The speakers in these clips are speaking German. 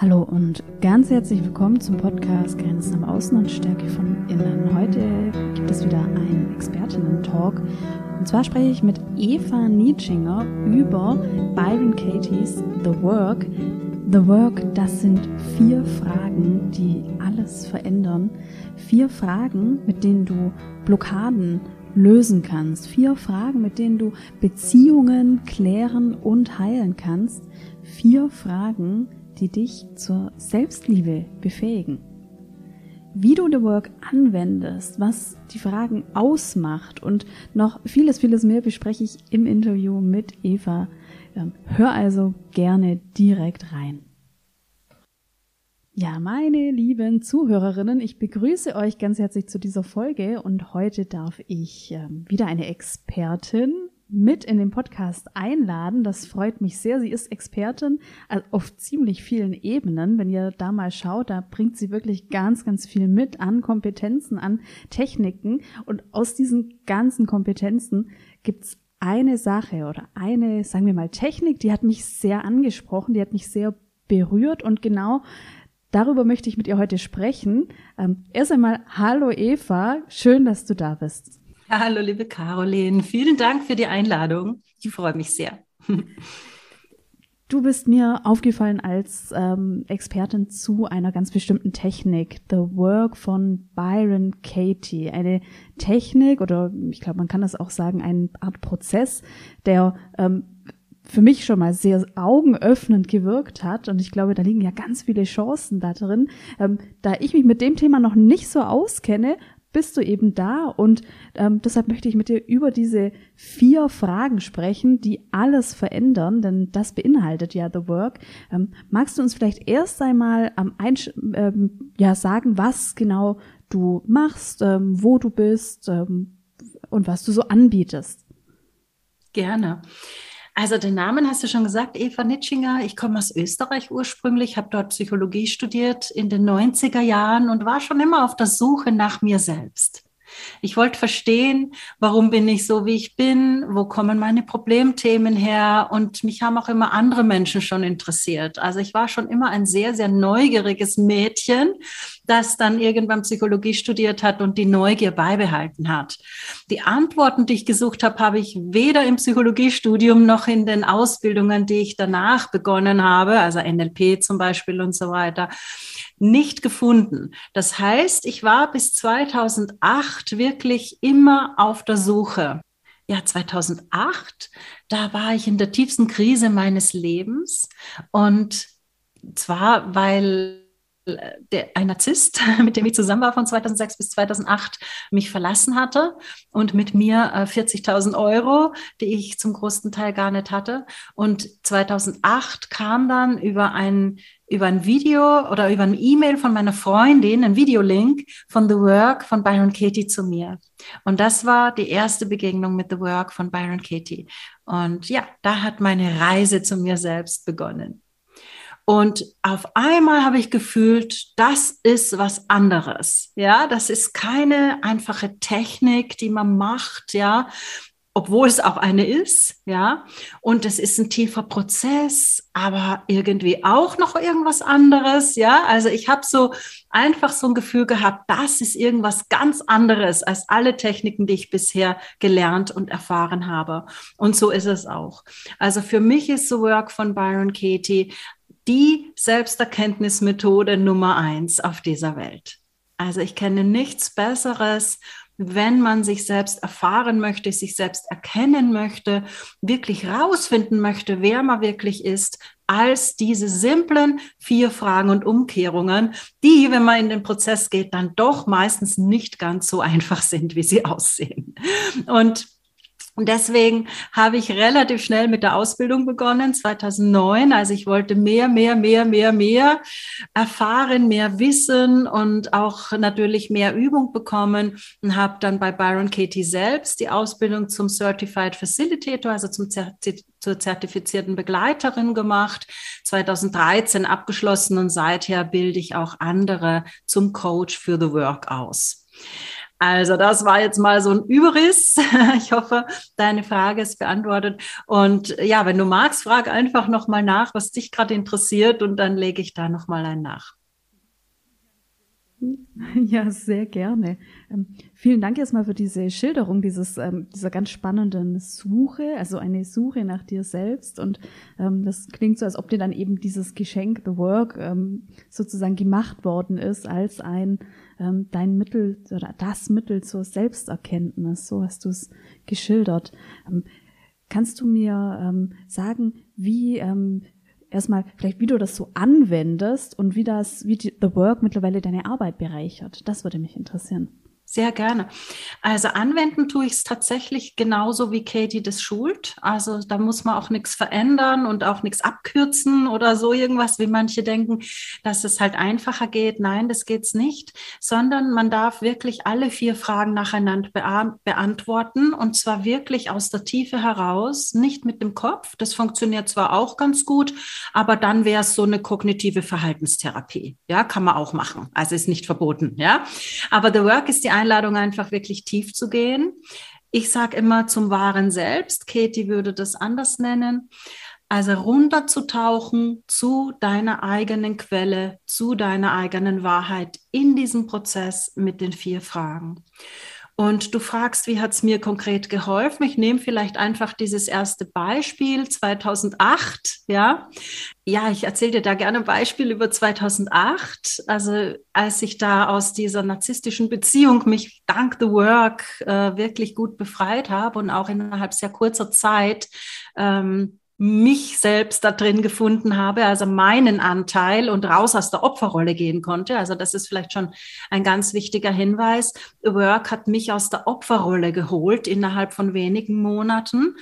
Hallo und ganz herzlich willkommen zum Podcast Grenzen am Außen und Stärke von Innen. Heute gibt es wieder einen Expertinnen-Talk. Und zwar spreche ich mit Eva Nietschinger über Byron Katie's The Work. The Work, das sind vier Fragen, die alles verändern. Vier Fragen, mit denen du Blockaden lösen kannst. Vier Fragen, mit denen du Beziehungen klären und heilen kannst. Vier Fragen, die dich zur Selbstliebe befähigen. Wie du The Work anwendest, was die Fragen ausmacht und noch vieles, vieles mehr bespreche ich im Interview mit Eva. Ähm, hör also gerne direkt rein. Ja, meine lieben Zuhörerinnen, ich begrüße euch ganz herzlich zu dieser Folge und heute darf ich ähm, wieder eine Expertin mit in den Podcast einladen. Das freut mich sehr. Sie ist Expertin auf ziemlich vielen Ebenen. Wenn ihr da mal schaut, da bringt sie wirklich ganz, ganz viel mit an Kompetenzen, an Techniken. Und aus diesen ganzen Kompetenzen gibt's eine Sache oder eine, sagen wir mal, Technik, die hat mich sehr angesprochen, die hat mich sehr berührt und genau darüber möchte ich mit ihr heute sprechen. Ähm, erst einmal, hallo Eva, schön, dass du da bist. Hallo, liebe Caroline. Vielen Dank für die Einladung. Ich freue mich sehr. Du bist mir aufgefallen als ähm, Expertin zu einer ganz bestimmten Technik, The Work von Byron Katie. Eine Technik oder ich glaube, man kann das auch sagen, eine Art Prozess, der ähm, für mich schon mal sehr augenöffnend gewirkt hat. Und ich glaube, da liegen ja ganz viele Chancen da drin. Ähm, da ich mich mit dem Thema noch nicht so auskenne, bist du eben da und ähm, deshalb möchte ich mit dir über diese vier Fragen sprechen, die alles verändern, denn das beinhaltet ja The Work. Ähm, magst du uns vielleicht erst einmal am Einsch ähm, ja sagen, was genau du machst, ähm, wo du bist ähm, und was du so anbietest? Gerne. Also den Namen hast du schon gesagt, Eva Nitschinger. Ich komme aus Österreich ursprünglich, habe dort Psychologie studiert in den 90er Jahren und war schon immer auf der Suche nach mir selbst. Ich wollte verstehen, warum bin ich so, wie ich bin, wo kommen meine Problemthemen her und mich haben auch immer andere Menschen schon interessiert. Also ich war schon immer ein sehr, sehr neugieriges Mädchen, das dann irgendwann Psychologie studiert hat und die Neugier beibehalten hat. Die Antworten, die ich gesucht habe, habe ich weder im Psychologiestudium noch in den Ausbildungen, die ich danach begonnen habe, also NLP zum Beispiel und so weiter, nicht gefunden. Das heißt, ich war bis 2008 wirklich immer auf der Suche. Ja, 2008, da war ich in der tiefsten Krise meines Lebens und zwar, weil der, ein Narzisst, mit dem ich zusammen war von 2006 bis 2008, mich verlassen hatte und mit mir äh, 40.000 Euro, die ich zum größten Teil gar nicht hatte. Und 2008 kam dann über ein, über ein Video oder über ein E-Mail von meiner Freundin, ein Videolink von The Work von Byron Katie zu mir. Und das war die erste Begegnung mit The Work von Byron Katie. Und ja, da hat meine Reise zu mir selbst begonnen. Und auf einmal habe ich gefühlt, das ist was anderes. Ja, das ist keine einfache Technik, die man macht. Ja, obwohl es auch eine ist, ja. Und es ist ein tiefer Prozess, aber irgendwie auch noch irgendwas anderes, ja. Also ich habe so einfach so ein Gefühl gehabt, das ist irgendwas ganz anderes als alle Techniken, die ich bisher gelernt und erfahren habe. Und so ist es auch. Also für mich ist The Work von Byron Katie die Selbsterkenntnismethode Nummer eins auf dieser Welt. Also ich kenne nichts Besseres, wenn man sich selbst erfahren möchte, sich selbst erkennen möchte, wirklich rausfinden möchte, wer man wirklich ist, als diese simplen vier Fragen und Umkehrungen, die, wenn man in den Prozess geht, dann doch meistens nicht ganz so einfach sind, wie sie aussehen. Und und deswegen habe ich relativ schnell mit der Ausbildung begonnen, 2009. Also ich wollte mehr, mehr, mehr, mehr, mehr erfahren, mehr wissen und auch natürlich mehr Übung bekommen und habe dann bei Byron Katie selbst die Ausbildung zum Certified Facilitator, also zum Zertif zur zertifizierten Begleiterin gemacht, 2013 abgeschlossen und seither bilde ich auch andere zum Coach für The Work aus. Also das war jetzt mal so ein Überriss. Ich hoffe, deine Frage ist beantwortet. Und ja, wenn du magst, frag einfach nochmal nach, was dich gerade interessiert und dann lege ich da nochmal ein nach. Ja, sehr gerne. Ähm, vielen Dank erstmal für diese Schilderung dieses, ähm, dieser ganz spannenden Suche, also eine Suche nach dir selbst. Und ähm, das klingt so, als ob dir dann eben dieses Geschenk, The Work, sozusagen gemacht worden ist als ein ähm, dein Mittel oder das Mittel zur Selbsterkenntnis. So hast du es geschildert. Ähm, kannst du mir sagen, wie erstmal vielleicht, wie du das so anwendest und wie das, wie die, The Work mittlerweile deine Arbeit bereichert. Das würde mich interessieren. Sehr gerne. Also anwenden tue ich es tatsächlich genauso wie Katie das schult. Also da muss man auch nichts verändern und auch nichts abkürzen oder so irgendwas, wie manche denken, dass es halt einfacher geht. Nein, das geht's nicht, sondern man darf wirklich alle vier Fragen nacheinander beantworten und zwar wirklich aus der Tiefe heraus, nicht mit dem Kopf. Das funktioniert zwar auch ganz gut, aber dann wäre es so eine kognitive Verhaltenstherapie. Ja, kann man auch machen. Also ist nicht verboten. Ja, aber The Work ist die Einladung, einfach wirklich tief zu gehen. Ich sage immer zum wahren Selbst. Katie würde das anders nennen. Also runterzutauchen zu deiner eigenen Quelle, zu deiner eigenen Wahrheit in diesem Prozess mit den vier Fragen. Und du fragst, wie hat es mir konkret geholfen? Ich nehme vielleicht einfach dieses erste Beispiel 2008. Ja, ja, ich erzähle dir da gerne ein Beispiel über 2008. Also als ich da aus dieser narzisstischen Beziehung mich dank The Work äh, wirklich gut befreit habe und auch innerhalb sehr kurzer Zeit ähm, mich selbst da drin gefunden habe, also meinen Anteil und raus aus der Opferrolle gehen konnte. Also das ist vielleicht schon ein ganz wichtiger Hinweis. Work hat mich aus der Opferrolle geholt innerhalb von wenigen Monaten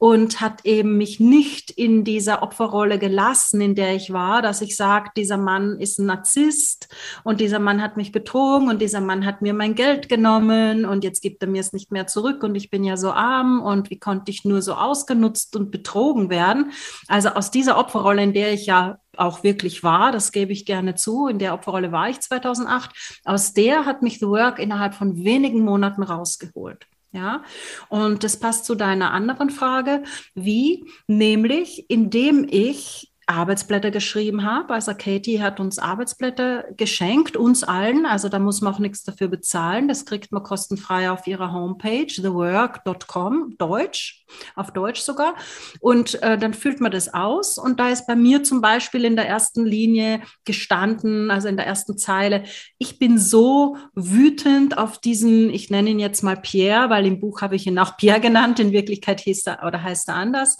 und hat eben mich nicht in dieser Opferrolle gelassen, in der ich war, dass ich sage, dieser Mann ist ein Narzisst und dieser Mann hat mich betrogen und dieser Mann hat mir mein Geld genommen und jetzt gibt er mir es nicht mehr zurück und ich bin ja so arm und wie konnte ich nur so ausgenutzt und betrogen werden. Also aus dieser Opferrolle, in der ich ja auch wirklich war, das gebe ich gerne zu, in der Opferrolle war ich 2008, aus der hat mich The Work innerhalb von wenigen Monaten rausgeholt. Ja, und das passt zu deiner anderen Frage, wie? Nämlich, indem ich Arbeitsblätter geschrieben habe. Also Katie hat uns Arbeitsblätter geschenkt, uns allen. Also da muss man auch nichts dafür bezahlen. Das kriegt man kostenfrei auf ihrer Homepage, thework.com, Deutsch, auf Deutsch sogar. Und äh, dann füllt man das aus. Und da ist bei mir zum Beispiel in der ersten Linie gestanden, also in der ersten Zeile, ich bin so wütend auf diesen, ich nenne ihn jetzt mal Pierre, weil im Buch habe ich ihn auch Pierre genannt. In Wirklichkeit hieß er oder heißt er anders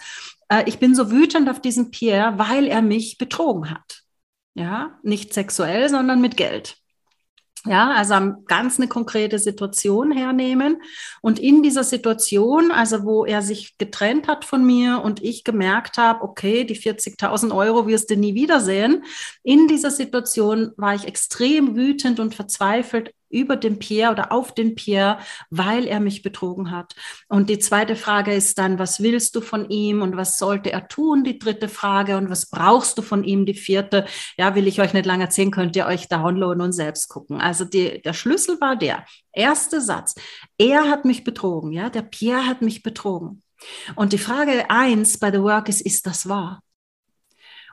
äh, ich bin so wütend auf diesen Pierre, weil er mich betrogen hat. Ja, nicht sexuell, sondern mit Geld. Ja, also ganz eine konkrete Situation hernehmen und in dieser Situation, also wo er sich getrennt hat von mir und ich gemerkt habe, okay, die 40.000 Euro wirst du nie wiedersehen. In dieser Situation war ich extrem wütend und verzweifelt über den Pierre oder auf den Pierre, weil er mich betrogen hat. Und die zweite Frage ist dann, was willst du von ihm und was sollte er tun? Die dritte Frage und was brauchst du von ihm? Die vierte, ja, will ich euch nicht lange erzählen, könnt ihr euch downloaden und selbst gucken. Also die, der Schlüssel war der erste Satz. Er hat mich betrogen, ja, der Pierre hat mich betrogen. Und die Frage eins bei The Work ist, ist das wahr?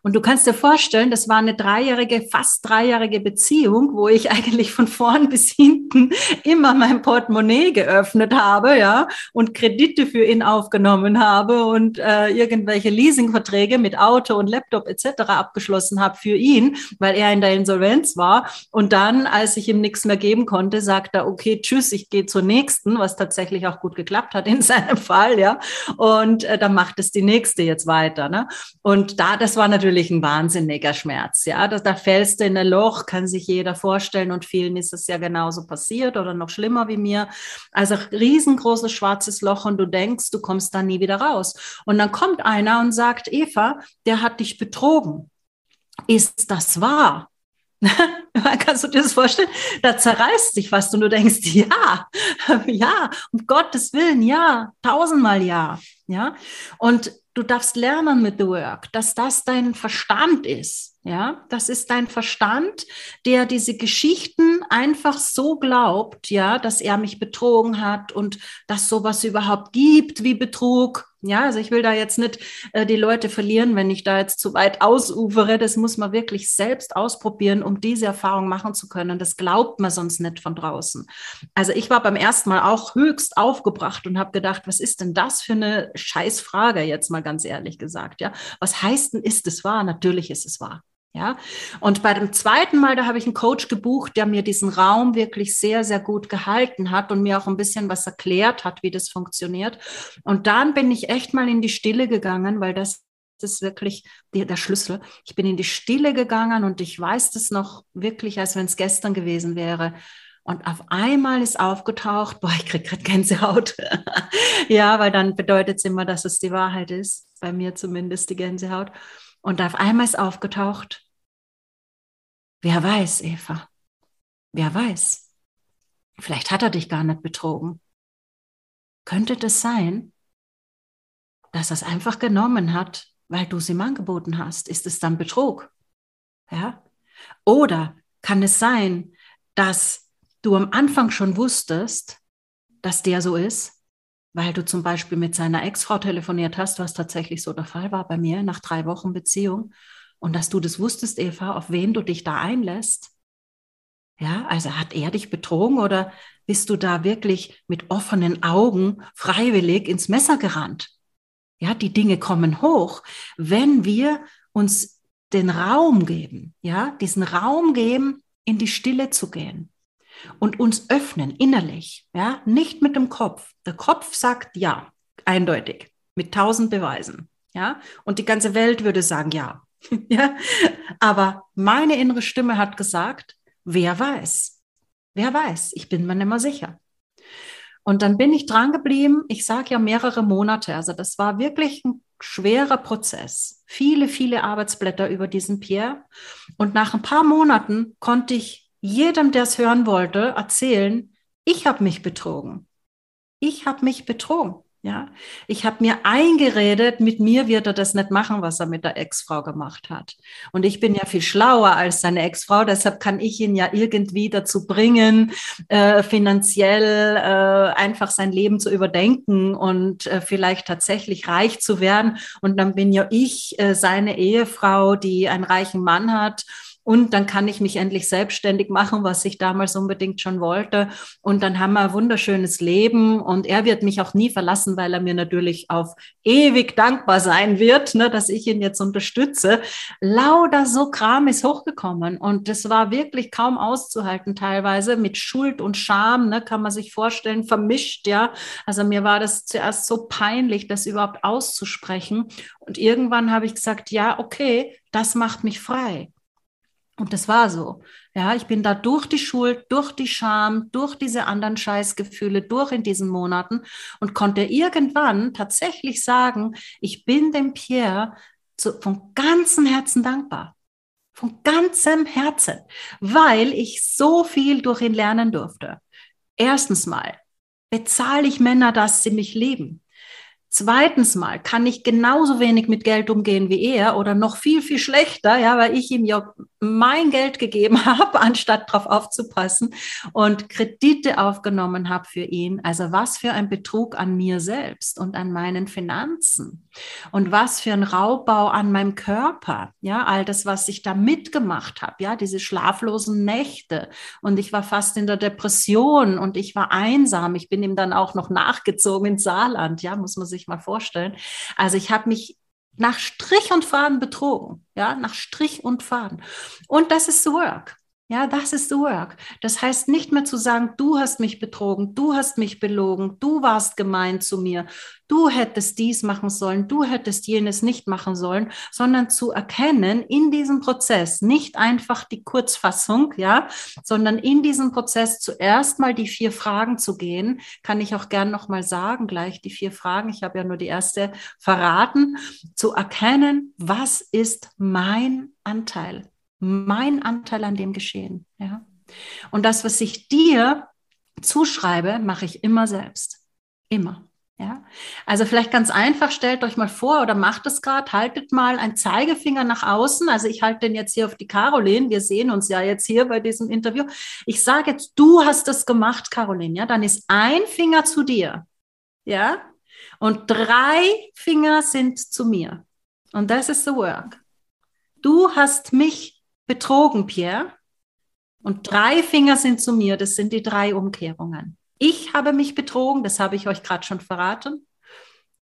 Und du kannst dir vorstellen, das war eine dreijährige, fast dreijährige Beziehung, wo ich eigentlich von vorn bis hinten immer mein Portemonnaie geöffnet habe, ja, und Kredite für ihn aufgenommen habe und äh, irgendwelche Leasingverträge mit Auto und Laptop etc. abgeschlossen habe für ihn, weil er in der Insolvenz war. Und dann, als ich ihm nichts mehr geben konnte, sagt er, okay, tschüss, ich gehe zur nächsten, was tatsächlich auch gut geklappt hat in seinem Fall, ja. Und äh, dann macht es die nächste jetzt weiter. Ne? Und da, das war natürlich natürlich ein wahnsinniger Schmerz. Ja, da, da fällst du in ein Loch, kann sich jeder vorstellen und vielen ist es ja genauso passiert oder noch schlimmer wie mir. Also riesengroßes schwarzes Loch und du denkst, du kommst da nie wieder raus. Und dann kommt einer und sagt, Eva, der hat dich betrogen. Ist das wahr? Kannst du dir das vorstellen? Da zerreißt sich fast und du denkst, ja, ja, um Gottes Willen, ja, tausendmal ja, ja. Und du darfst lernen mit The Work, dass das dein Verstand ist, Ja, das ist dein Verstand, der diese Geschichten einfach so glaubt, ja, dass er mich betrogen hat und dass sowas überhaupt gibt wie Betrug. Ja, also ich will da jetzt nicht äh, die Leute verlieren, wenn ich da jetzt zu weit ausufere. Das muss man wirklich selbst ausprobieren, um diese Erfahrung machen zu können. Das glaubt man sonst nicht von draußen. Also ich war beim ersten Mal auch höchst aufgebracht und habe gedacht, was ist denn das für eine Scheißfrage, jetzt mal ganz ehrlich gesagt. Ja, was heißt denn, ist es wahr? Natürlich ist es wahr. Ja, und bei dem zweiten Mal, da habe ich einen Coach gebucht, der mir diesen Raum wirklich sehr, sehr gut gehalten hat und mir auch ein bisschen was erklärt hat, wie das funktioniert. Und dann bin ich echt mal in die Stille gegangen, weil das ist wirklich der, Schlüssel. Ich bin in die Stille gegangen und ich weiß das noch wirklich, als wenn es gestern gewesen wäre. Und auf einmal ist aufgetaucht, boah, ich kriege gerade Gänsehaut. ja, weil dann bedeutet es immer, dass es die Wahrheit ist. Bei mir zumindest die Gänsehaut. Und auf einmal ist aufgetaucht, Wer weiß, Eva? Wer weiß? Vielleicht hat er dich gar nicht betrogen. Könnte das sein, dass er es einfach genommen hat, weil du es ihm angeboten hast? Ist es dann Betrug? Ja? Oder kann es sein, dass du am Anfang schon wusstest, dass der so ist, weil du zum Beispiel mit seiner Ex-Frau telefoniert hast, was tatsächlich so der Fall war bei mir nach drei Wochen Beziehung und dass du das wusstest, Eva, auf wen du dich da einlässt. Ja, also hat er dich betrogen oder bist du da wirklich mit offenen Augen freiwillig ins Messer gerannt? Ja, die Dinge kommen hoch, wenn wir uns den Raum geben, ja, diesen Raum geben, in die Stille zu gehen und uns öffnen innerlich, ja, nicht mit dem Kopf. Der Kopf sagt ja, eindeutig, mit tausend Beweisen, ja, und die ganze Welt würde sagen ja, ja? Aber meine innere Stimme hat gesagt, wer weiß? Wer weiß? Ich bin mir nicht mehr sicher. Und dann bin ich dran geblieben. Ich sage ja mehrere Monate. Also das war wirklich ein schwerer Prozess. Viele, viele Arbeitsblätter über diesen Pierre. Und nach ein paar Monaten konnte ich jedem, der es hören wollte, erzählen, ich habe mich betrogen. Ich habe mich betrogen. Ja, ich habe mir eingeredet, mit mir wird er das nicht machen, was er mit der Ex-Frau gemacht hat. Und ich bin ja viel schlauer als seine Ex-Frau, deshalb kann ich ihn ja irgendwie dazu bringen, äh, finanziell äh, einfach sein Leben zu überdenken und äh, vielleicht tatsächlich reich zu werden. Und dann bin ja ich äh, seine Ehefrau, die einen reichen Mann hat und dann kann ich mich endlich selbstständig machen, was ich damals unbedingt schon wollte. Und dann haben wir ein wunderschönes Leben und er wird mich auch nie verlassen, weil er mir natürlich auf ewig dankbar sein wird, ne, dass ich ihn jetzt unterstütze. Lauter so Kram ist hochgekommen und das war wirklich kaum auszuhalten teilweise mit Schuld und Scham, ne, kann man sich vorstellen, vermischt, ja. Also mir war das zuerst so peinlich, das überhaupt auszusprechen. Und irgendwann habe ich gesagt, ja, okay, das macht mich frei. Und das war so. Ja, ich bin da durch die Schuld, durch die Scham, durch diese anderen Scheißgefühle, durch in diesen Monaten und konnte irgendwann tatsächlich sagen, ich bin dem Pierre zu, von ganzem Herzen dankbar. Von ganzem Herzen, weil ich so viel durch ihn lernen durfte. Erstens mal bezahle ich Männer, dass sie mich lieben. Zweitens mal kann ich genauso wenig mit Geld umgehen wie er oder noch viel, viel schlechter, ja, weil ich ihm ja mein Geld gegeben habe, anstatt darauf aufzupassen und Kredite aufgenommen habe für ihn. Also was für ein Betrug an mir selbst und an meinen Finanzen und was für ein Raubbau an meinem Körper. Ja, all das, was ich da mitgemacht habe, ja, diese schlaflosen Nächte und ich war fast in der Depression und ich war einsam. Ich bin ihm dann auch noch nachgezogen ins Saarland, ja, muss man sich mal vorstellen. Also ich habe mich nach Strich und Faden betrogen, ja, nach Strich und Faden. Und das ist Work. Ja, das ist the work. Das heißt nicht mehr zu sagen, du hast mich betrogen, du hast mich belogen, du warst gemein zu mir, du hättest dies machen sollen, du hättest jenes nicht machen sollen, sondern zu erkennen in diesem Prozess, nicht einfach die Kurzfassung, ja, sondern in diesem Prozess zuerst mal die vier Fragen zu gehen, kann ich auch gern noch mal sagen, gleich die vier Fragen. Ich habe ja nur die erste verraten, zu erkennen, was ist mein Anteil? Mein Anteil an dem Geschehen. Ja? Und das, was ich dir zuschreibe, mache ich immer selbst. Immer. Ja, also vielleicht ganz einfach, stellt euch mal vor oder macht es gerade, haltet mal einen Zeigefinger nach außen. Also ich halte den jetzt hier auf die Caroline. Wir sehen uns ja jetzt hier bei diesem Interview. Ich sage jetzt, du hast das gemacht, Caroline. Ja, dann ist ein Finger zu dir. Ja, und drei Finger sind zu mir. Und das ist the work. Du hast mich betrogen, Pierre. Und drei Finger sind zu mir. Das sind die drei Umkehrungen. Ich habe mich betrogen, das habe ich euch gerade schon verraten.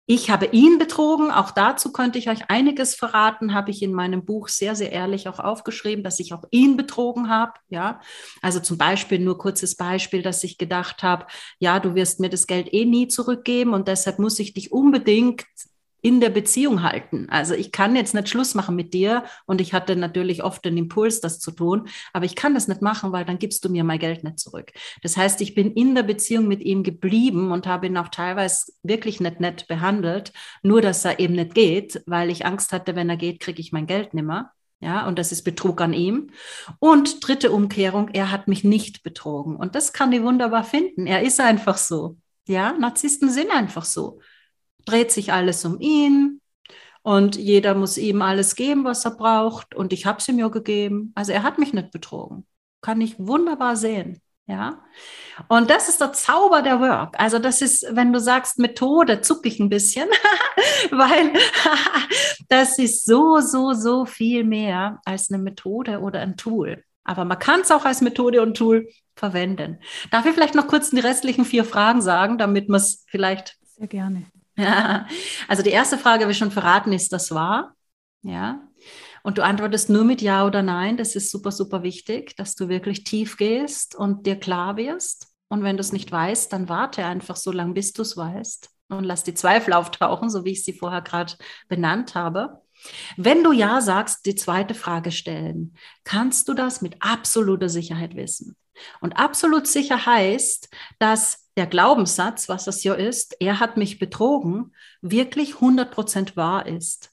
Ich habe ihn betrogen, auch dazu könnte ich euch einiges verraten, habe ich in meinem Buch sehr, sehr ehrlich auch aufgeschrieben, dass ich auch ihn betrogen habe. Ja, also zum Beispiel nur kurzes Beispiel, dass ich gedacht habe, ja, du wirst mir das Geld eh nie zurückgeben und deshalb muss ich dich unbedingt in der Beziehung halten. Also ich kann jetzt nicht Schluss machen mit dir und ich hatte natürlich oft den Impuls, das zu tun, aber ich kann das nicht machen, weil dann gibst du mir mein Geld nicht zurück. Das heißt, ich bin in der Beziehung mit ihm geblieben und habe ihn auch teilweise wirklich nicht nett behandelt, nur dass er eben nicht geht, weil ich Angst hatte, wenn er geht, kriege ich mein Geld nimmer. Ja, und das ist Betrug an ihm. Und dritte Umkehrung, er hat mich nicht betrogen. Und das kann ich wunderbar finden. Er ist einfach so. Ja, Narzissten sind einfach so dreht sich alles um ihn und jeder muss ihm alles geben, was er braucht und ich habe es ihm ja gegeben. Also er hat mich nicht betrogen. Kann ich wunderbar sehen. Ja, und das ist der Zauber der Work. Also das ist, wenn du sagst Methode, zucke ich ein bisschen, weil das ist so, so, so viel mehr als eine Methode oder ein Tool. Aber man kann es auch als Methode und Tool verwenden. Darf ich vielleicht noch kurz die restlichen vier Fragen sagen, damit man es vielleicht. Sehr gerne. Ja, also die erste Frage ich schon verraten, ist das wahr? Ja. Und du antwortest nur mit Ja oder Nein. Das ist super, super wichtig, dass du wirklich tief gehst und dir klar wirst. Und wenn du es nicht weißt, dann warte einfach so lange, bis du es weißt. Und lass die Zweifel auftauchen, so wie ich sie vorher gerade benannt habe. Wenn du Ja sagst, die zweite Frage stellen, kannst du das mit absoluter Sicherheit wissen. Und absolut sicher heißt, dass der Glaubenssatz, was das ja ist, er hat mich betrogen, wirklich 100% wahr ist.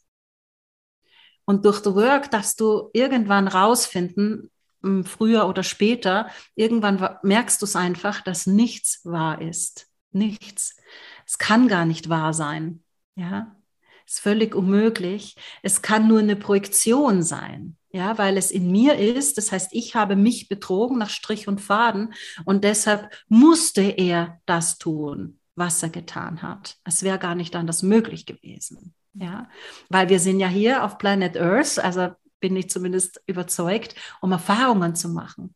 Und durch the work darfst du irgendwann rausfinden, hm, früher oder später, irgendwann merkst du es einfach, dass nichts wahr ist. Nichts. Es kann gar nicht wahr sein. Ja, ist völlig unmöglich. Es kann nur eine Projektion sein ja, weil es in mir ist. Das heißt, ich habe mich betrogen nach Strich und Faden und deshalb musste er das tun, was er getan hat. Es wäre gar nicht anders möglich gewesen. Ja, weil wir sind ja hier auf Planet Earth, also bin ich zumindest überzeugt, um Erfahrungen zu machen.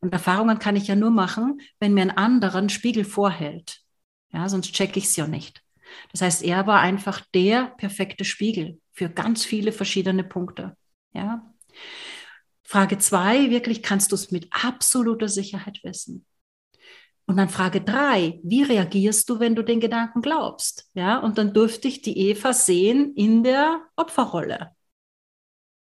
Und Erfahrungen kann ich ja nur machen, wenn mir ein anderer einen Spiegel vorhält. Ja, sonst checke ich es ja nicht. Das heißt, er war einfach der perfekte Spiegel für ganz viele verschiedene Punkte. Ja. Frage zwei, wirklich kannst du es mit absoluter Sicherheit wissen. Und dann Frage drei, wie reagierst du, wenn du den Gedanken glaubst? Ja, und dann durfte ich die Eva sehen in der Opferrolle.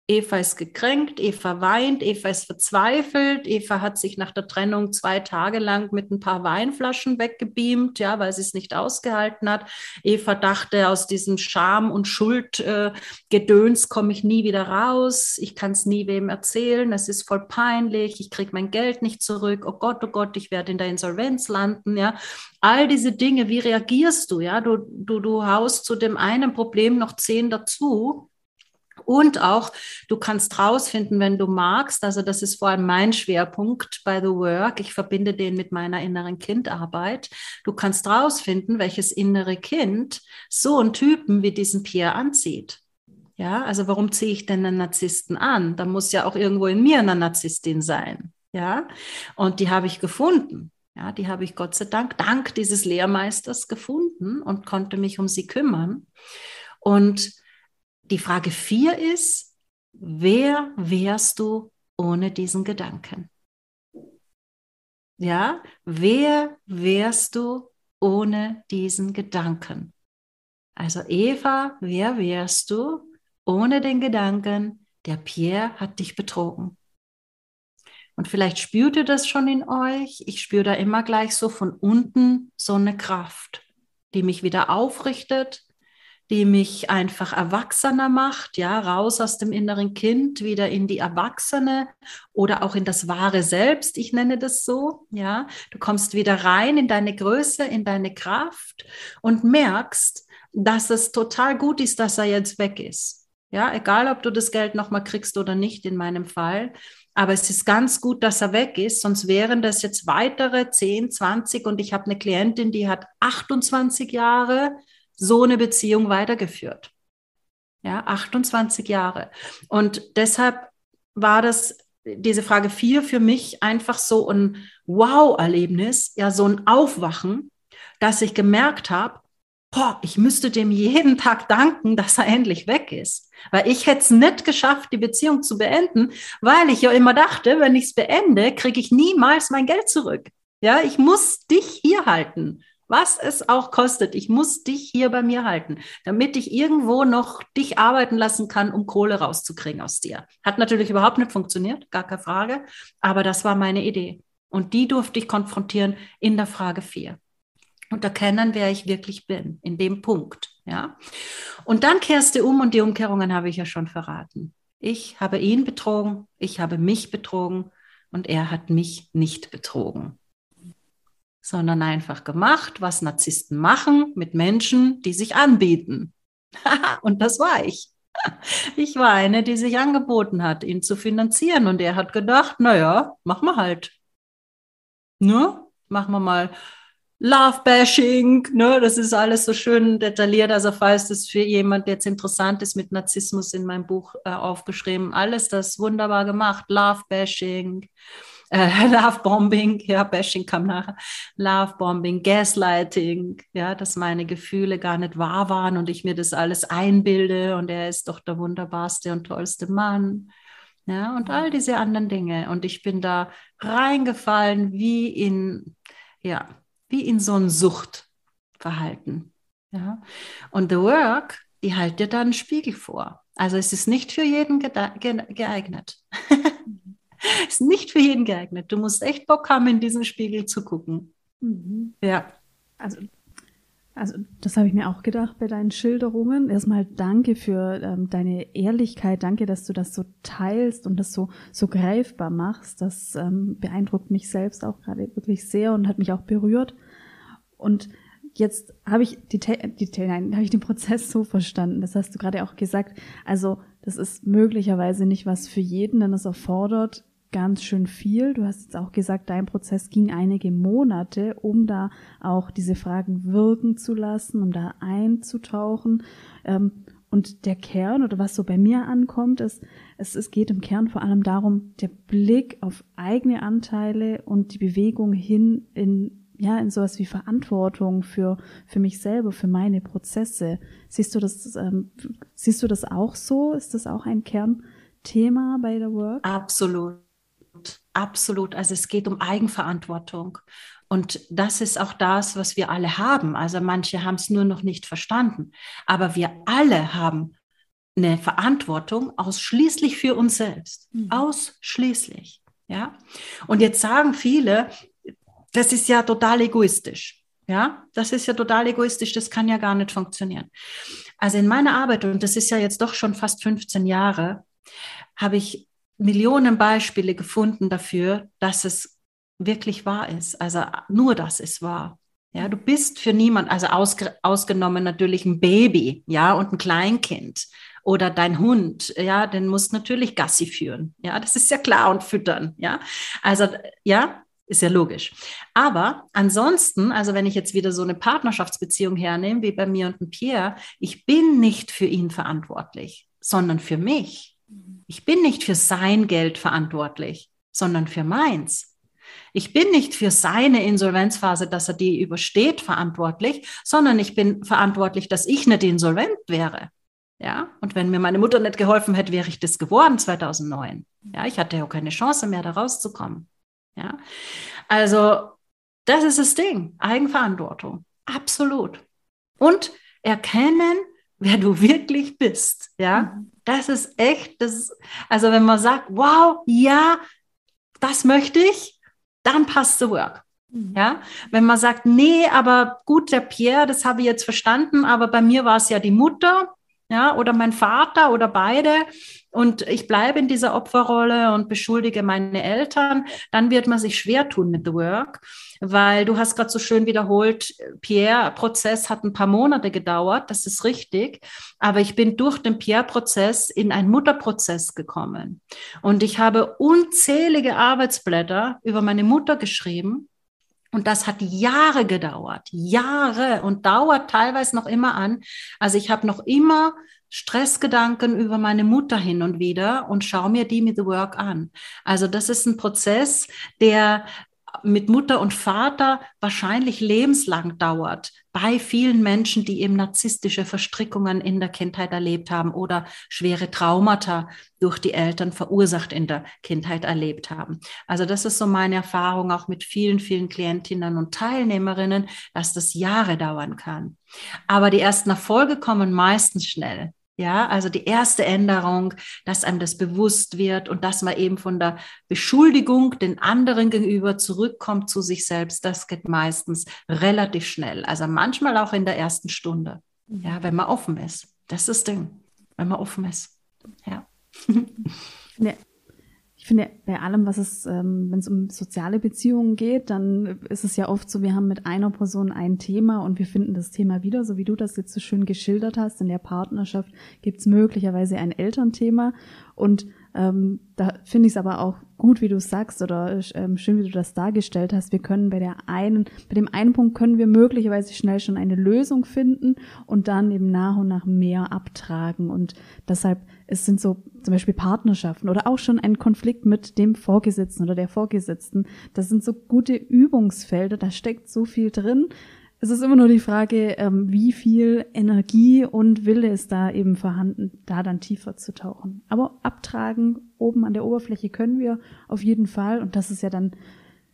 Eva ist gekränkt, Eva weint, Eva ist verzweifelt, Eva hat sich nach der Trennung zwei Tage lang mit ein paar Weinflaschen weggebeamt, ja, weil sie es nicht ausgehalten hat. Eva dachte, aus diesem Scham- und Schuldgedöns äh, komme ich nie wieder raus, ich kann es nie wem erzählen, es ist voll peinlich, ich kriege mein Geld nicht zurück, oh Gott, oh Gott, ich werde in der Insolvenz landen, ja. All diese Dinge, wie reagierst du, ja? Du, du, du haust zu dem einen Problem noch zehn dazu und auch, du kannst rausfinden, wenn du magst, also das ist vor allem mein Schwerpunkt bei The Work, ich verbinde den mit meiner inneren Kindarbeit. Du kannst rausfinden, welches innere Kind so einen Typen wie diesen Pierre anzieht. Ja, also warum ziehe ich denn einen Narzissten an? Da muss ja auch irgendwo in mir eine Narzisstin sein. Ja, und die habe ich gefunden. Ja, die habe ich Gott sei Dank, dank dieses Lehrmeisters gefunden und konnte mich um sie kümmern. Und die Frage vier ist, wer wärst du ohne diesen Gedanken? Ja, wer wärst du ohne diesen Gedanken? Also Eva, wer wärst du ohne den Gedanken, der Pierre hat dich betrogen? Und vielleicht spürt ihr das schon in euch. Ich spüre da immer gleich so von unten so eine Kraft, die mich wieder aufrichtet, die mich einfach erwachsener macht, ja, raus aus dem inneren Kind, wieder in die Erwachsene oder auch in das wahre Selbst, ich nenne das so, ja. Du kommst wieder rein in deine Größe, in deine Kraft und merkst, dass es total gut ist, dass er jetzt weg ist. Ja, egal ob du das Geld nochmal kriegst oder nicht in meinem Fall. Aber es ist ganz gut, dass er weg ist, sonst wären das jetzt weitere 10, 20 und ich habe eine Klientin, die hat 28 Jahre so eine Beziehung weitergeführt. Ja, 28 Jahre. Und deshalb war das diese Frage 4 für mich einfach so ein Wow-Erlebnis, ja, so ein Aufwachen, dass ich gemerkt habe, boah, ich müsste dem jeden Tag danken, dass er endlich weg ist. Weil ich hätte es nicht geschafft, die Beziehung zu beenden, weil ich ja immer dachte, wenn ich es beende, kriege ich niemals mein Geld zurück. Ja, ich muss dich hier halten was es auch kostet. Ich muss dich hier bei mir halten, damit ich irgendwo noch dich arbeiten lassen kann, um Kohle rauszukriegen aus dir. Hat natürlich überhaupt nicht funktioniert, gar keine Frage, aber das war meine Idee. Und die durfte ich konfrontieren in der Frage 4 und erkennen, wer ich wirklich bin, in dem Punkt. Ja? Und dann kehrst du um und die Umkehrungen habe ich ja schon verraten. Ich habe ihn betrogen, ich habe mich betrogen und er hat mich nicht betrogen sondern einfach gemacht, was Narzissten machen mit Menschen, die sich anbieten. und das war ich. Ich war eine, die sich angeboten hat, ihn zu finanzieren. Und er hat gedacht, naja, machen wir halt. Ne? Machen wir mal Love-Bashing, ne? das ist alles so schön detailliert. Also falls das für jemand jetzt interessant ist, mit Narzissmus in meinem Buch äh, aufgeschrieben, alles das wunderbar gemacht. Love-Bashing, äh, Love-Bombing, ja, Bashing kam nachher, Love-Bombing, Gaslighting, ja, dass meine Gefühle gar nicht wahr waren und ich mir das alles einbilde und er ist doch der wunderbarste und tollste Mann. Ja, und all diese anderen Dinge. Und ich bin da reingefallen wie in, ja, wie in so ein Suchtverhalten. Ja. Und The Work, die hält dir dann einen Spiegel vor. Also es ist nicht für jeden geeignet. ist nicht für jeden geeignet. Du musst echt Bock haben, in diesen Spiegel zu gucken. Mhm. Ja. Also, also das habe ich mir auch gedacht bei deinen Schilderungen. Erstmal danke für ähm, deine Ehrlichkeit. Danke, dass du das so teilst und das so, so greifbar machst. Das ähm, beeindruckt mich selbst auch gerade wirklich sehr und hat mich auch berührt. Und jetzt habe ich die, die nein, habe ich den Prozess so verstanden. Das hast du gerade auch gesagt. Also das ist möglicherweise nicht was für jeden, denn es erfordert ganz schön viel. Du hast jetzt auch gesagt, dein Prozess ging einige Monate, um da auch diese Fragen wirken zu lassen, um da einzutauchen. Ähm, und der Kern oder was so bei mir ankommt, ist, es, es geht im Kern vor allem darum, der Blick auf eigene Anteile und die Bewegung hin in ja, in sowas wie Verantwortung für, für mich selber, für meine Prozesse. Siehst du das, ähm, siehst du das auch so? Ist das auch ein Kernthema bei der Work? Absolut absolut. Also es geht um Eigenverantwortung. Und das ist auch das, was wir alle haben. Also manche haben es nur noch nicht verstanden. Aber wir alle haben eine Verantwortung ausschließlich für uns selbst. Mhm. Ausschließlich. Ja. Und jetzt sagen viele, das ist ja total egoistisch. Ja, das ist ja total egoistisch, das kann ja gar nicht funktionieren. Also in meiner Arbeit, und das ist ja jetzt doch schon fast 15 Jahre, habe ich Millionen Beispiele gefunden dafür, dass es wirklich wahr ist. Also nur das ist wahr. Ja, du bist für niemand, also ausge, ausgenommen natürlich ein Baby, ja, und ein Kleinkind oder dein Hund, ja, den musst natürlich Gassi führen. Ja, das ist ja klar und füttern, ja. Also, ja, ist ja logisch. Aber ansonsten, also wenn ich jetzt wieder so eine Partnerschaftsbeziehung hernehme, wie bei mir und Pierre, ich bin nicht für ihn verantwortlich, sondern für mich. Ich bin nicht für sein Geld verantwortlich, sondern für meins. Ich bin nicht für seine Insolvenzphase, dass er die übersteht, verantwortlich, sondern ich bin verantwortlich, dass ich nicht insolvent wäre. Ja, und wenn mir meine Mutter nicht geholfen hätte, wäre ich das geworden 2009. Ja, ich hatte ja keine Chance mehr, da rauszukommen. Ja, also das ist das Ding. Eigenverantwortung. Absolut. Und erkennen, wer du wirklich bist. Ja, mhm. das ist echt, das ist, also wenn man sagt, wow, ja, das möchte ich, dann passt the work. Mhm. Ja, wenn man sagt, nee, aber gut, der Pierre, das habe ich jetzt verstanden, aber bei mir war es ja die Mutter, ja, oder mein Vater oder beide. Und ich bleibe in dieser Opferrolle und beschuldige meine Eltern, dann wird man sich schwer tun mit The Work, weil du hast gerade so schön wiederholt, Pierre-Prozess hat ein paar Monate gedauert, das ist richtig, aber ich bin durch den Pierre-Prozess in einen Mutterprozess gekommen. Und ich habe unzählige Arbeitsblätter über meine Mutter geschrieben und das hat Jahre gedauert, Jahre und dauert teilweise noch immer an. Also ich habe noch immer Stressgedanken über meine Mutter hin und wieder und schaue mir die mit The Work an. Also das ist ein Prozess, der mit Mutter und Vater wahrscheinlich lebenslang dauert bei vielen Menschen, die eben narzisstische Verstrickungen in der Kindheit erlebt haben oder schwere Traumata durch die Eltern verursacht in der Kindheit erlebt haben. Also das ist so meine Erfahrung auch mit vielen, vielen Klientinnen und Teilnehmerinnen, dass das Jahre dauern kann. Aber die ersten Erfolge kommen meistens schnell. Ja, also die erste Änderung, dass einem das bewusst wird und dass man eben von der Beschuldigung den anderen gegenüber zurückkommt zu sich selbst, das geht meistens relativ schnell. Also manchmal auch in der ersten Stunde. Ja, wenn man offen ist. Das ist das Ding, wenn man offen ist. Ja. Nee, ich finde, bei allem, was es, ähm, wenn es um soziale Beziehungen geht, dann ist es ja oft so, wir haben mit einer Person ein Thema und wir finden das Thema wieder, so wie du das jetzt so schön geschildert hast. In der Partnerschaft gibt es möglicherweise ein Elternthema und ähm, da finde ich es aber auch gut, wie du sagst, oder ähm, schön, wie du das dargestellt hast. Wir können bei der einen, bei dem einen Punkt können wir möglicherweise schnell schon eine Lösung finden und dann eben nach und nach mehr abtragen. Und deshalb es sind so zum Beispiel Partnerschaften oder auch schon ein Konflikt mit dem Vorgesetzten oder der Vorgesetzten. Das sind so gute Übungsfelder, da steckt so viel drin. Es ist immer nur die Frage, ähm, wie viel Energie und Wille ist da eben vorhanden, da dann tiefer zu tauchen. Aber abtragen oben an der Oberfläche können wir auf jeden Fall. Und das ist ja dann,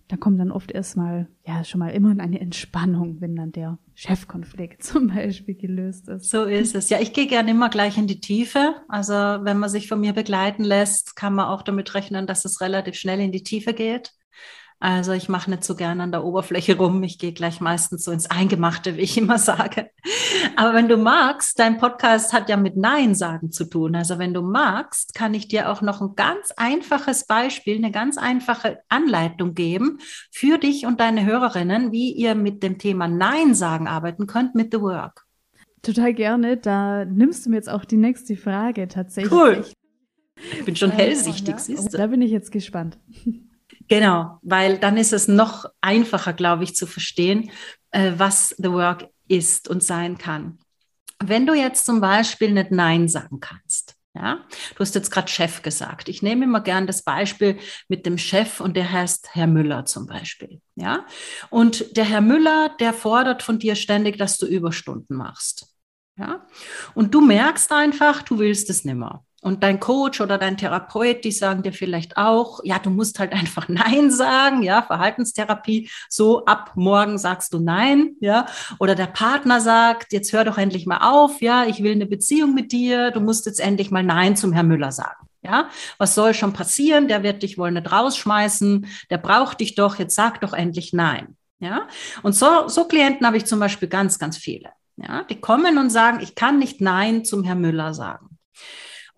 da kommt dann oft erstmal, ja, schon mal immer eine Entspannung, wenn dann der Chefkonflikt zum Beispiel gelöst ist. So ist es. Ja, ich gehe gerne immer gleich in die Tiefe. Also wenn man sich von mir begleiten lässt, kann man auch damit rechnen, dass es relativ schnell in die Tiefe geht. Also ich mache nicht so gerne an der Oberfläche rum. Ich gehe gleich meistens so ins Eingemachte, wie ich immer sage. Aber wenn du magst, dein Podcast hat ja mit Nein sagen zu tun. Also wenn du magst, kann ich dir auch noch ein ganz einfaches Beispiel, eine ganz einfache Anleitung geben für dich und deine Hörerinnen, wie ihr mit dem Thema Nein sagen arbeiten könnt mit The Work. Total gerne. Da nimmst du mir jetzt auch die nächste Frage tatsächlich. Cool. Ich bin schon hellsichtig, ja. siehst du. Da bin ich jetzt gespannt. Genau, weil dann ist es noch einfacher, glaube ich, zu verstehen, äh, was The Work ist und sein kann. Wenn du jetzt zum Beispiel nicht Nein sagen kannst, ja, du hast jetzt gerade Chef gesagt. Ich nehme immer gern das Beispiel mit dem Chef und der heißt Herr Müller zum Beispiel. Ja, und der Herr Müller, der fordert von dir ständig, dass du Überstunden machst. Ja, und du merkst einfach, du willst es nimmer. Und dein Coach oder dein Therapeut, die sagen dir vielleicht auch, ja, du musst halt einfach Nein sagen, ja, Verhaltenstherapie, so ab morgen sagst du Nein, ja. Oder der Partner sagt, jetzt hör doch endlich mal auf, ja, ich will eine Beziehung mit dir, du musst jetzt endlich mal Nein zum Herrn Müller sagen. Ja, was soll schon passieren? Der wird dich wohl nicht rausschmeißen, der braucht dich doch, jetzt sag doch endlich Nein. Ja, und so, so Klienten habe ich zum Beispiel ganz, ganz viele. Ja, die kommen und sagen, ich kann nicht Nein zum Herrn Müller sagen.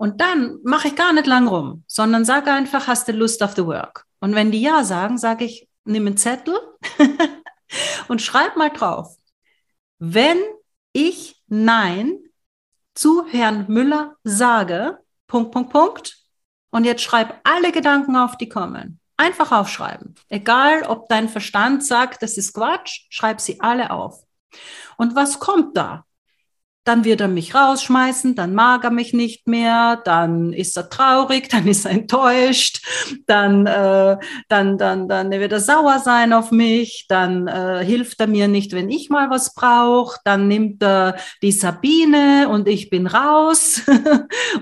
Und dann mache ich gar nicht lang rum, sondern sage einfach, hast du Lust auf the work? Und wenn die ja sagen, sage ich, nimm einen Zettel und schreib mal drauf. Wenn ich Nein zu Herrn Müller sage, Punkt, Punkt, Punkt, und jetzt schreib alle Gedanken auf, die kommen. Einfach aufschreiben. Egal, ob dein Verstand sagt, das ist Quatsch, schreib sie alle auf. Und was kommt da? Dann wird er mich rausschmeißen, dann mag er mich nicht mehr, dann ist er traurig, dann ist er enttäuscht, dann, äh, dann, dann, dann wird er sauer sein auf mich, dann äh, hilft er mir nicht, wenn ich mal was brauche, dann nimmt er die Sabine und ich bin raus.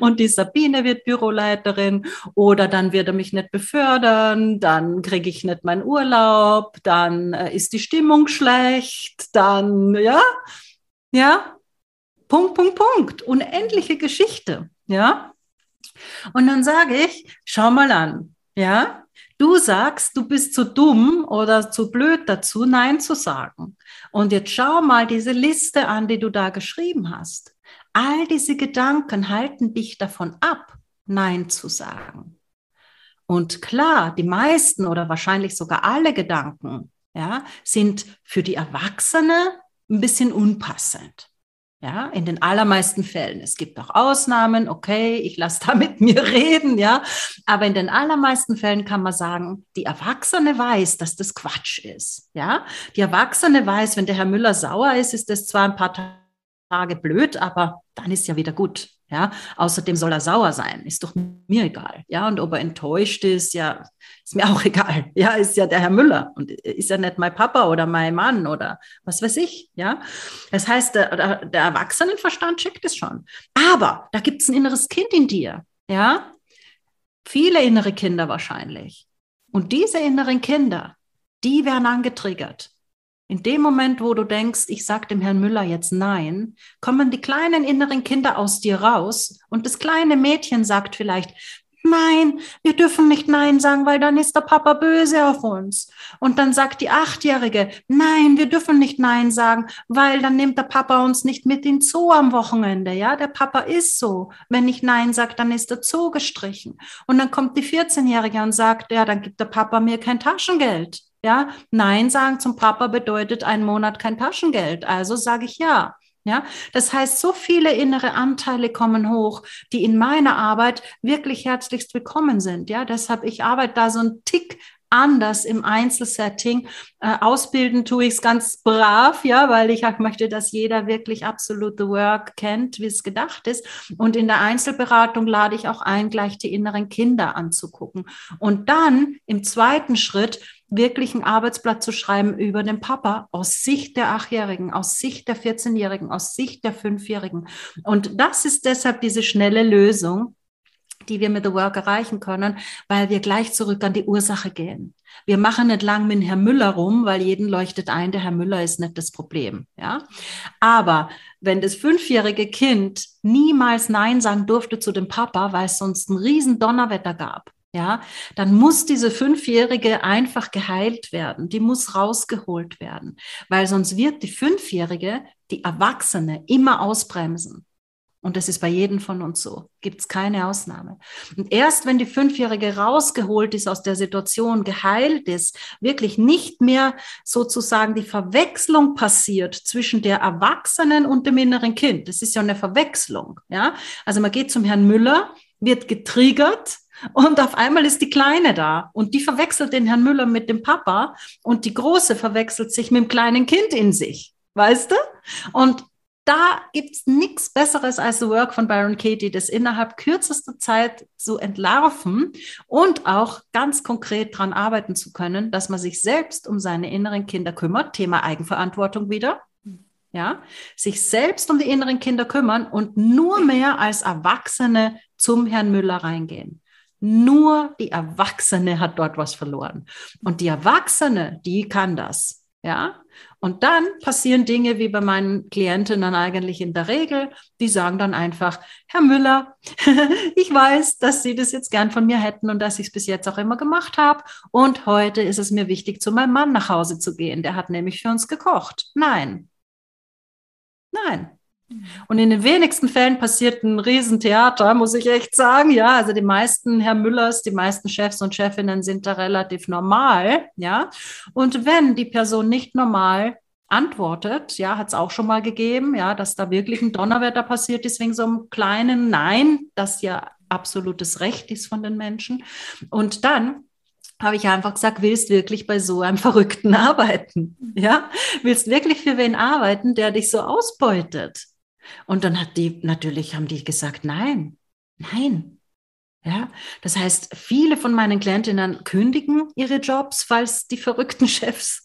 Und die Sabine wird Büroleiterin oder dann wird er mich nicht befördern, dann kriege ich nicht meinen Urlaub, dann äh, ist die Stimmung schlecht, dann, ja, ja, Punkt, Punkt, Punkt. Unendliche Geschichte. Ja. Und dann sage ich, schau mal an. Ja, du sagst, du bist zu dumm oder zu blöd dazu, Nein zu sagen. Und jetzt schau mal diese Liste an, die du da geschrieben hast. All diese Gedanken halten dich davon ab, Nein zu sagen. Und klar, die meisten oder wahrscheinlich sogar alle Gedanken ja, sind für die Erwachsene ein bisschen unpassend. Ja, in den allermeisten Fällen. Es gibt auch Ausnahmen, okay, ich lasse da mit mir reden, ja. Aber in den allermeisten Fällen kann man sagen, die Erwachsene weiß, dass das Quatsch ist, ja. Die Erwachsene weiß, wenn der Herr Müller sauer ist, ist das zwar ein paar Tage blöd, aber dann ist ja wieder gut. Ja, außerdem soll er sauer sein, ist doch mir egal. Ja, und ob er enttäuscht ist, ja, ist mir auch egal. Ja, ist ja der Herr Müller und ist ja nicht mein Papa oder mein Mann oder was weiß ich. Ja, das heißt, der, der Erwachsenenverstand checkt es schon. Aber da gibt es ein inneres Kind in dir. Ja, viele innere Kinder wahrscheinlich. Und diese inneren Kinder, die werden angetriggert. In dem Moment, wo du denkst, ich sage dem Herrn Müller jetzt Nein, kommen die kleinen inneren Kinder aus dir raus und das kleine Mädchen sagt vielleicht, Nein, wir dürfen nicht Nein sagen, weil dann ist der Papa böse auf uns. Und dann sagt die Achtjährige, nein, wir dürfen nicht Nein sagen, weil dann nimmt der Papa uns nicht mit in Zoo am Wochenende. Ja, der Papa ist so. Wenn ich Nein sage, dann ist der Zoo gestrichen. Und dann kommt die 14-Jährige und sagt, ja, dann gibt der Papa mir kein Taschengeld. Ja, Nein sagen zum Papa bedeutet ein Monat kein Taschengeld. Also sage ich ja. Ja, das heißt, so viele innere Anteile kommen hoch, die in meiner Arbeit wirklich herzlichst willkommen sind. Ja, deshalb ich arbeite da so ein Tick anders im Einzelsetting. Äh, ausbilden tue ich es ganz brav, ja, weil ich auch möchte, dass jeder wirklich absolut the work kennt, wie es gedacht ist. Und in der Einzelberatung lade ich auch ein, gleich die inneren Kinder anzugucken. Und dann im zweiten Schritt wirklich ein Arbeitsblatt zu schreiben über den Papa aus Sicht der Achtjährigen, aus Sicht der 14-Jährigen, aus Sicht der Fünfjährigen. Und das ist deshalb diese schnelle Lösung, die wir mit The Work erreichen können, weil wir gleich zurück an die Ursache gehen. Wir machen nicht lang mit Herrn Müller rum, weil jeden leuchtet ein, der Herr Müller ist nicht das Problem, ja. Aber wenn das fünfjährige Kind niemals Nein sagen durfte zu dem Papa, weil es sonst ein riesen Donnerwetter gab, ja, dann muss diese Fünfjährige einfach geheilt werden. Die muss rausgeholt werden, weil sonst wird die Fünfjährige, die Erwachsene, immer ausbremsen. Und das ist bei jedem von uns so. Gibt es keine Ausnahme. Und erst wenn die Fünfjährige rausgeholt ist aus der Situation, geheilt ist, wirklich nicht mehr sozusagen die Verwechslung passiert zwischen der Erwachsenen und dem inneren Kind. Das ist ja eine Verwechslung. Ja? Also man geht zum Herrn Müller, wird getriggert, und auf einmal ist die Kleine da und die verwechselt den Herrn Müller mit dem Papa und die Große verwechselt sich mit dem kleinen Kind in sich. Weißt du? Und da gibt es nichts Besseres als The Work von Byron Katie, das innerhalb kürzester Zeit zu entlarven und auch ganz konkret daran arbeiten zu können, dass man sich selbst um seine inneren Kinder kümmert. Thema Eigenverantwortung wieder. Ja, sich selbst um die inneren Kinder kümmern und nur mehr als Erwachsene zum Herrn Müller reingehen. Nur die Erwachsene hat dort was verloren. Und die Erwachsene, die kann das. Ja. Und dann passieren Dinge wie bei meinen Klientinnen eigentlich in der Regel. Die sagen dann einfach, Herr Müller, ich weiß, dass Sie das jetzt gern von mir hätten und dass ich es bis jetzt auch immer gemacht habe. Und heute ist es mir wichtig, zu meinem Mann nach Hause zu gehen. Der hat nämlich für uns gekocht. Nein. Nein. Und in den wenigsten Fällen passiert ein Riesentheater, muss ich echt sagen. Ja, also die meisten Herr Müllers, die meisten Chefs und Chefinnen sind da relativ normal. Ja, und wenn die Person nicht normal antwortet, ja, hat es auch schon mal gegeben, ja, dass da wirklich ein Donnerwetter passiert ist wegen so einem kleinen Nein, das ja absolutes Recht ist von den Menschen. Und dann habe ich einfach gesagt, willst wirklich bei so einem Verrückten arbeiten? Ja, willst wirklich für wen arbeiten, der dich so ausbeutet? Und dann hat die, natürlich haben die gesagt, nein, nein, ja, das heißt, viele von meinen Klientinnen kündigen ihre Jobs, falls die verrückten Chefs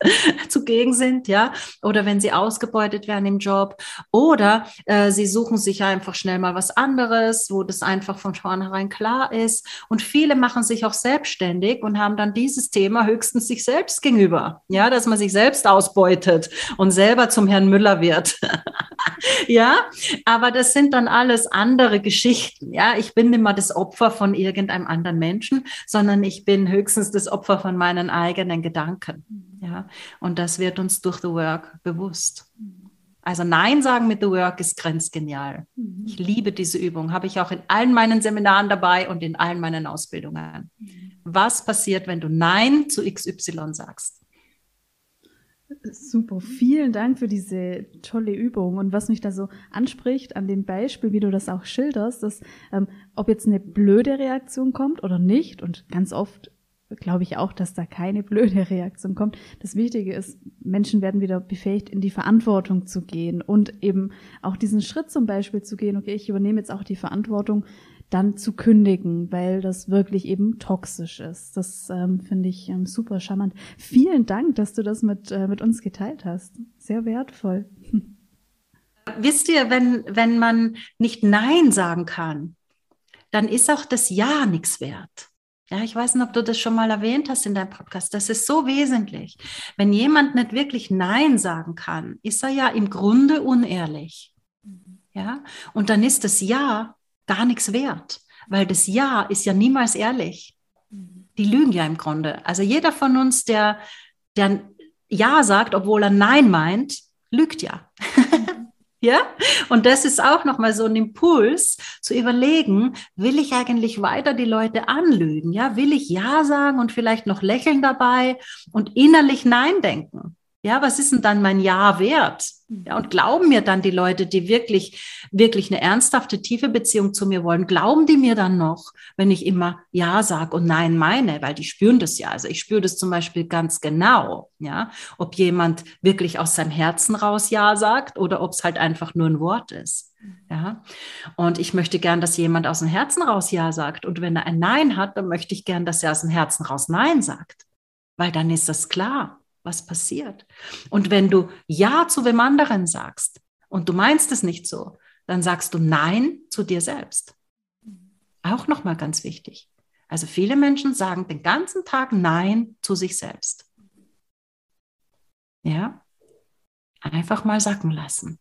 zugegen sind, ja, oder wenn sie ausgebeutet werden im Job, oder äh, sie suchen sich einfach schnell mal was anderes, wo das einfach von vornherein klar ist. Und viele machen sich auch selbstständig und haben dann dieses Thema höchstens sich selbst gegenüber, ja, dass man sich selbst ausbeutet und selber zum Herrn Müller wird. ja, aber das sind dann alles andere Geschichten. Ja, ich bin mehr das Opfer von irgendeinem anderen Menschen, sondern ich bin höchstens das Opfer von meinen eigenen Gedanken. Ja, und das wird uns durch The Work bewusst. Also Nein sagen mit The Work ist grenzgenial. Mhm. Ich liebe diese Übung, habe ich auch in allen meinen Seminaren dabei und in allen meinen Ausbildungen. Mhm. Was passiert, wenn du Nein zu XY sagst? Super, vielen Dank für diese tolle Übung. Und was mich da so anspricht an dem Beispiel, wie du das auch schilderst, dass ähm, ob jetzt eine blöde Reaktion kommt oder nicht, und ganz oft glaube ich auch, dass da keine blöde Reaktion kommt. Das Wichtige ist, Menschen werden wieder befähigt, in die Verantwortung zu gehen und eben auch diesen Schritt zum Beispiel zu gehen, okay, ich übernehme jetzt auch die Verantwortung, dann zu kündigen, weil das wirklich eben toxisch ist. Das ähm, finde ich ähm, super charmant. Vielen Dank, dass du das mit, äh, mit uns geteilt hast. Sehr wertvoll. Wisst ihr, wenn, wenn man nicht Nein sagen kann, dann ist auch das Ja nichts wert. Ja, ich weiß nicht, ob du das schon mal erwähnt hast in deinem Podcast. Das ist so wesentlich. Wenn jemand nicht wirklich Nein sagen kann, ist er ja im Grunde unehrlich. Ja, und dann ist das Ja gar nichts wert, weil das Ja ist ja niemals ehrlich. Die lügen ja im Grunde. Also jeder von uns, der, der Ja sagt, obwohl er Nein meint, lügt ja. Ja? Und das ist auch nochmal so ein Impuls zu überlegen, will ich eigentlich weiter die Leute anlügen? Ja, will ich Ja sagen und vielleicht noch lächeln dabei und innerlich Nein denken? Ja, was ist denn dann mein Ja wert? Ja, und glauben mir dann die Leute, die wirklich, wirklich eine ernsthafte, tiefe Beziehung zu mir wollen, glauben die mir dann noch, wenn ich immer Ja sage und Nein meine, weil die spüren das ja. Also ich spüre das zum Beispiel ganz genau, ja, ob jemand wirklich aus seinem Herzen raus Ja sagt oder ob es halt einfach nur ein Wort ist. Ja, und ich möchte gern, dass jemand aus dem Herzen raus Ja sagt. Und wenn er ein Nein hat, dann möchte ich gern, dass er aus dem Herzen raus Nein sagt, weil dann ist das klar was passiert. Und wenn du Ja zu wem anderen sagst und du meinst es nicht so, dann sagst du Nein zu dir selbst. Auch nochmal ganz wichtig. Also viele Menschen sagen den ganzen Tag Nein zu sich selbst. Ja, einfach mal sacken lassen.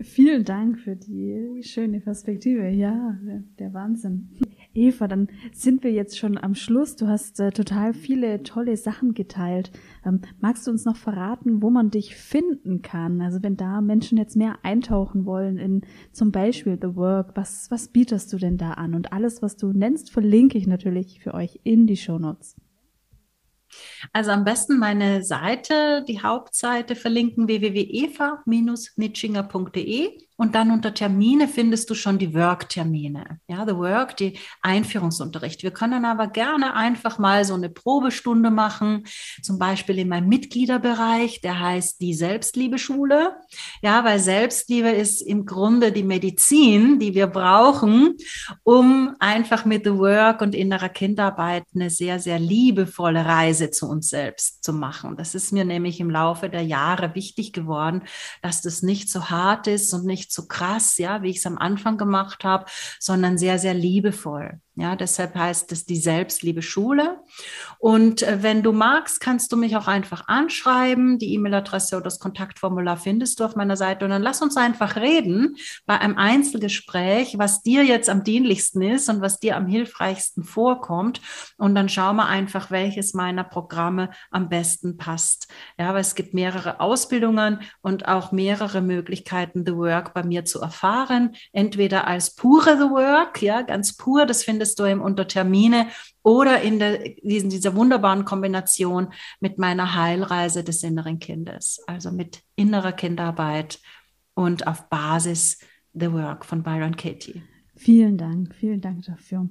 Vielen Dank für die schöne Perspektive. Ja, der Wahnsinn. Eva, dann sind wir jetzt schon am Schluss. Du hast äh, total viele tolle Sachen geteilt. Ähm, magst du uns noch verraten, wo man dich finden kann? Also wenn da Menschen jetzt mehr eintauchen wollen in zum Beispiel The Work, was, was bietest du denn da an? Und alles, was du nennst, verlinke ich natürlich für euch in die Show Notes. Also am besten meine Seite, die Hauptseite verlinken www.eva-nitschinger.de und dann unter Termine findest du schon die Work-Termine. Ja, The Work, die Einführungsunterricht. Wir können aber gerne einfach mal so eine Probestunde machen, zum Beispiel in meinem Mitgliederbereich, der heißt die Selbstliebeschule. Ja, weil Selbstliebe ist im Grunde die Medizin, die wir brauchen, um einfach mit The Work und innerer Kindarbeit eine sehr, sehr liebevolle Reise zu uns selbst zu machen. Das ist mir nämlich im Laufe der Jahre wichtig geworden, dass das nicht so hart ist und nicht so krass, ja, wie ich es am Anfang gemacht habe, sondern sehr, sehr liebevoll. Ja, deshalb heißt es die Selbstliebe Schule. Und äh, wenn du magst, kannst du mich auch einfach anschreiben. Die E-Mail-Adresse oder das Kontaktformular findest du auf meiner Seite. Und dann lass uns einfach reden bei einem Einzelgespräch, was dir jetzt am dienlichsten ist und was dir am hilfreichsten vorkommt. Und dann schauen wir einfach, welches meiner Programme am besten passt. Ja, weil es gibt mehrere Ausbildungen und auch mehrere Möglichkeiten, The Work bei mir zu erfahren. Entweder als pure The Work, ja, ganz pur, das finde findest du eben unter Termine oder in der, diesen, dieser wunderbaren Kombination mit meiner Heilreise des inneren Kindes, also mit innerer Kinderarbeit und auf Basis The Work von Byron Katie. Vielen Dank, vielen Dank dafür.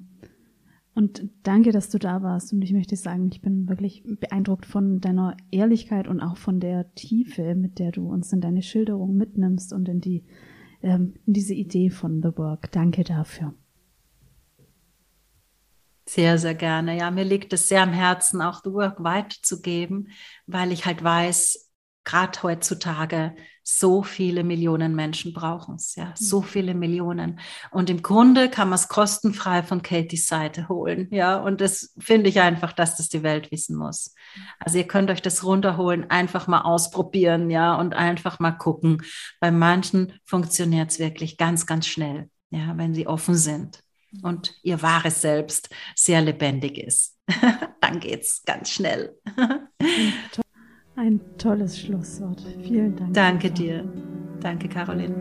Und danke, dass du da warst. Und ich möchte sagen, ich bin wirklich beeindruckt von deiner Ehrlichkeit und auch von der Tiefe, mit der du uns in deine Schilderung mitnimmst und in die ähm, diese Idee von The Work. Danke dafür. Sehr, sehr gerne. Ja, mir liegt es sehr am Herzen, auch The Work weiterzugeben, weil ich halt weiß, gerade heutzutage so viele Millionen Menschen brauchen es, ja, so mhm. viele Millionen. Und im Grunde kann man es kostenfrei von Katie's Seite holen, ja. Und das finde ich einfach, dass das die Welt wissen muss. Also ihr könnt euch das runterholen, einfach mal ausprobieren, ja, und einfach mal gucken. Bei manchen funktioniert es wirklich ganz, ganz schnell, ja, wenn sie offen sind und ihr wahres Selbst sehr lebendig ist. Dann geht's ganz schnell. Ein tolles Schlusswort. Vielen Dank. Danke dir. Danke, Caroline.